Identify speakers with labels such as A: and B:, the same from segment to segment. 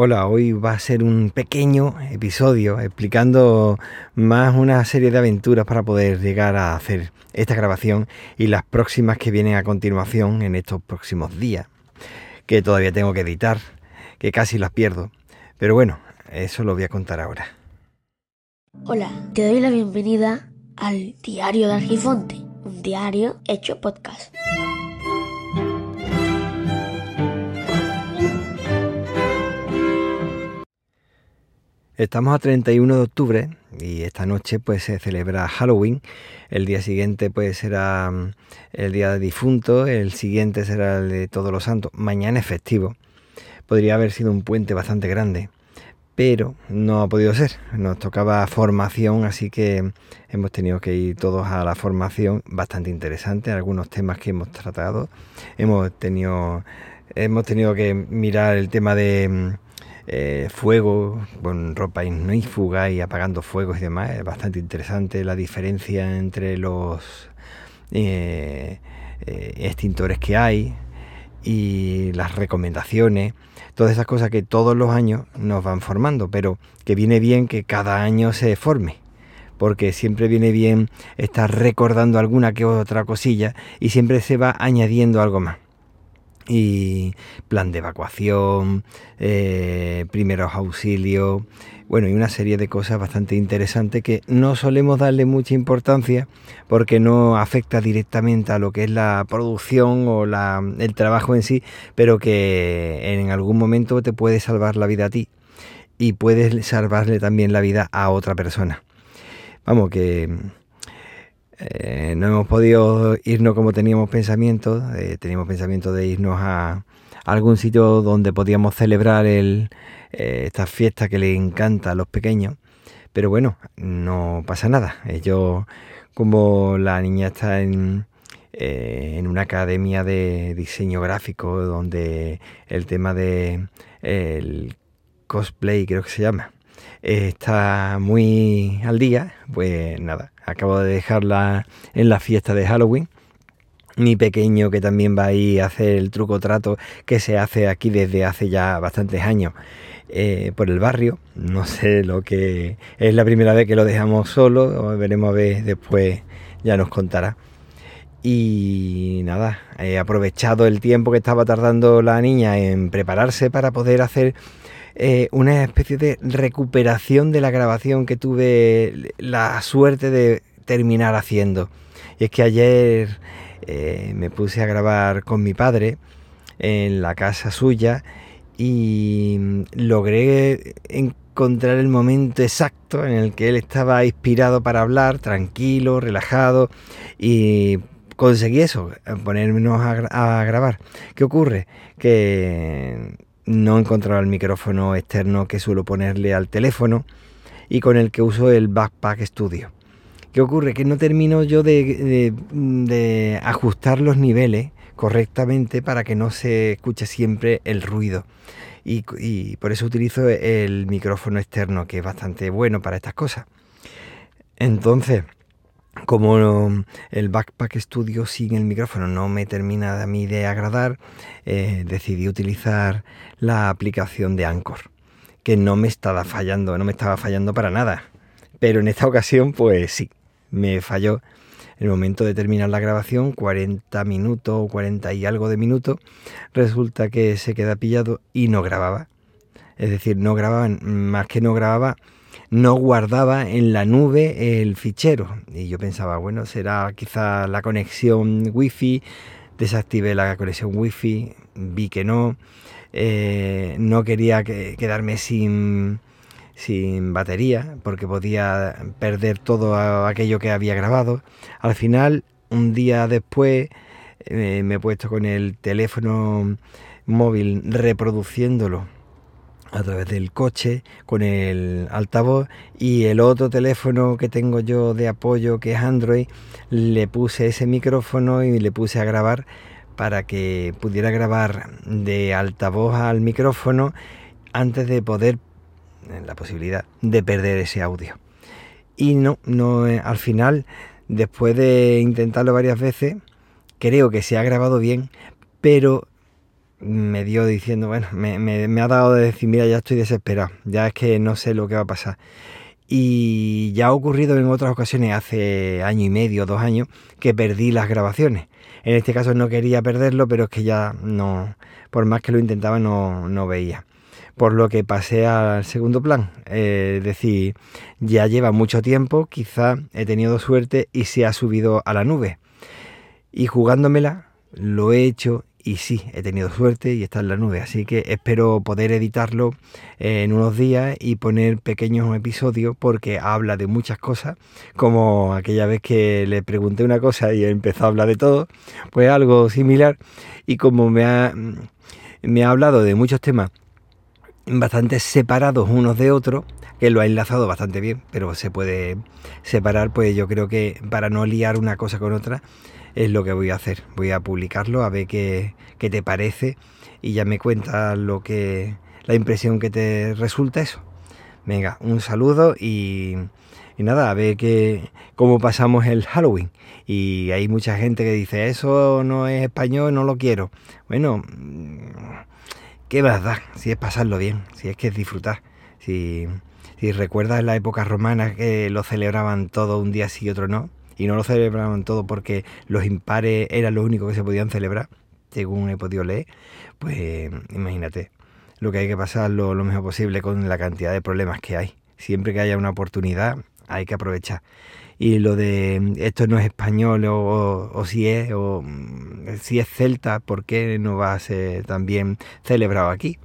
A: Hola, hoy va a ser un pequeño episodio explicando más una serie de aventuras para poder llegar a hacer esta grabación y las próximas que vienen a continuación en estos próximos días, que todavía tengo que editar, que casi las pierdo. Pero bueno, eso lo voy a contar ahora.
B: Hola, te doy la bienvenida al Diario de Argifonte, un diario hecho podcast.
A: Estamos a 31 de octubre y esta noche pues se celebra Halloween. El día siguiente pues será mm, el día de difunto, el siguiente será el de Todos los Santos. Mañana es festivo. Podría haber sido un puente bastante grande, pero no ha podido ser. Nos tocaba formación, así que hemos tenido que ir todos a la formación, bastante interesante, algunos temas que hemos tratado. Hemos tenido hemos tenido que mirar el tema de mm, eh, fuego, con ropa ignífuga y apagando fuegos y demás. Es bastante interesante la diferencia entre los eh, eh, extintores que hay y las recomendaciones. Todas esas cosas que todos los años nos van formando, pero que viene bien que cada año se forme porque siempre viene bien estar recordando alguna que otra cosilla y siempre se va añadiendo algo más y plan de evacuación, eh, primeros auxilios, bueno, y una serie de cosas bastante interesantes que no solemos darle mucha importancia porque no afecta directamente a lo que es la producción o la, el trabajo en sí, pero que en algún momento te puede salvar la vida a ti y puedes salvarle también la vida a otra persona. Vamos, que eh, no hemos podido irnos como teníamos pensamiento. Eh, teníamos pensamiento de irnos a, algún sitio donde podíamos celebrar el, eh, esta fiesta que le encanta a los pequeños. Pero bueno, no pasa nada. Ellos, como la niña está en, en una academia de diseño gráfico donde el tema de el cosplay creo que se llama está muy al día pues nada acabo de dejarla en la fiesta de Halloween. Mi pequeño que también va a ir a hacer el truco trato que se hace aquí desde hace ya bastantes años eh, por el barrio. No sé lo que es la primera vez que lo dejamos solo, veremos a ver después, ya nos contará. Y nada, he aprovechado el tiempo que estaba tardando la niña en prepararse para poder hacer eh, una especie de recuperación de la grabación que tuve la suerte de terminar haciendo. Y es que ayer eh, me puse a grabar con mi padre en la casa suya y logré encontrar el momento exacto en el que él estaba inspirado para hablar, tranquilo, relajado y conseguí eso, ponernos a grabar. ¿Qué ocurre? Que no encontraba el micrófono externo que suelo ponerle al teléfono y con el que uso el Backpack Studio. ¿Qué ocurre? Que no termino yo de, ajustar los niveles correctamente para que no se escuche siempre el ruido. Y, y, por eso utilizo el micrófono externo, que es bastante bueno para estas cosas. Entonces, como el Backpack Studio sin el micrófono no me termina a mí de agradar, eh, decidí utilizar la aplicación de Anchor, que no me estaba fallando, no me estaba fallando para nada. Pero en esta ocasión, pues sí, me falló. En el momento de terminar la grabación, 40 minutos o 40 y algo de minutos, resulta que se queda pillado y no grababa. Es decir, no grababa, más que no grababa, no guardaba en la nube el fichero. Y yo pensaba, bueno, será quizá la conexión wifi. Desactivé la conexión wifi, vi que no. Eh, no quería quedarme sin, sin batería porque podía perder todo aquello que había grabado. Al final, un día después, eh, me he puesto con el teléfono móvil reproduciéndolo a través del coche con el altavoz y el otro teléfono que tengo yo de apoyo que es Android le puse ese micrófono y le puse a grabar para que pudiera grabar de altavoz al micrófono antes de poder la posibilidad de perder ese audio. Y no no eh, al final después de intentarlo varias veces creo que se ha grabado bien pero me dio diciendo, bueno, me, me, ha dado de decir, mira, ya estoy desesperado, ya es que no sé lo que va a pasar. Y ya ha ocurrido en otras ocasiones, hace año y medio, dos años, que perdí las grabaciones. En este caso no quería perderlo, pero es que ya no, por más que lo intentaba, no, no veía. Por lo que pasé al segundo plan. es decir, ya lleva mucho tiempo, quizá he tenido suerte y se ha subido a la nube. Y jugándomela, lo he hecho y sí, he tenido suerte y está en la nube. Así que espero poder editarlo en unos días y poner pequeños episodios porque habla de muchas cosas, como aquella vez que le pregunté una cosa y empezó a hablar de todo, pues algo similar. Y como me ha, me ha hablado de muchos temas bastante separados unos de otros, que lo ha enlazado bastante bien, pero se puede separar, pues yo creo que para no liar una cosa con otra es lo que voy a hacer. Voy a publicarlo a ver qué, qué te parece y ya me cuentas lo que la impresión que te resulta eso. Venga, un saludo y, y nada, a ver que, cómo pasamos el Halloween. Y hay mucha gente que dice, eso no es español, no lo quiero. Bueno, ¿qué más da? Si es pasarlo bien, si es que es disfrutar. Si, si recuerdas la época romana que lo celebraban todo un día sí y otro no, y no lo celebraban todo porque los impares eran los únicos que se podían celebrar, según he podido leer, pues imagínate lo que hay que pasar lo, mejor posible con la cantidad de problemas que hay. Siempre que haya una oportunidad hay que aprovechar. Y lo de esto no es español o, o si es o si es celta, ¿por qué no va a ser también celebrado aquí?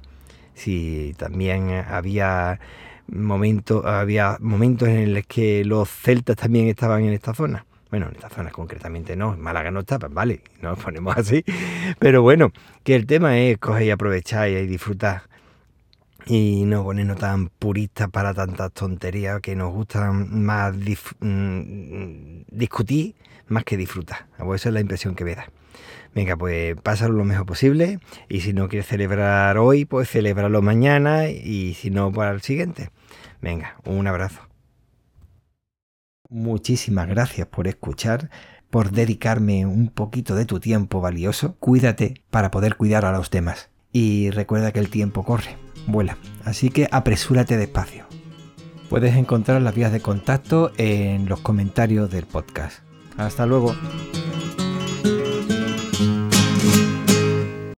A: Si también había momentos, había momentos en los que los celtas también estaban en esta zona. Bueno, en esta zona concretamente no, en Málaga no está, pues vale, nos ponemos así. Pero bueno, que el tema es coger y aprovechar y disfrutar y no ponernos tan puristas para tantas tonterías que nos gustan más mm, discutir más que disfrutar. Esa es la impresión que me da. Venga, pues pásalo lo mejor posible y si no quieres celebrar hoy, pues celebrarlo mañana y si no, para el siguiente. Venga, un abrazo. Muchísimas gracias por escuchar, por dedicarme un poquito de tu tiempo valioso. Cuídate para poder cuidar a los demás. Y recuerda que el tiempo corre, vuela, así que apresúrate despacio. Puedes encontrar las vías de contacto en los comentarios del podcast. Hasta luego.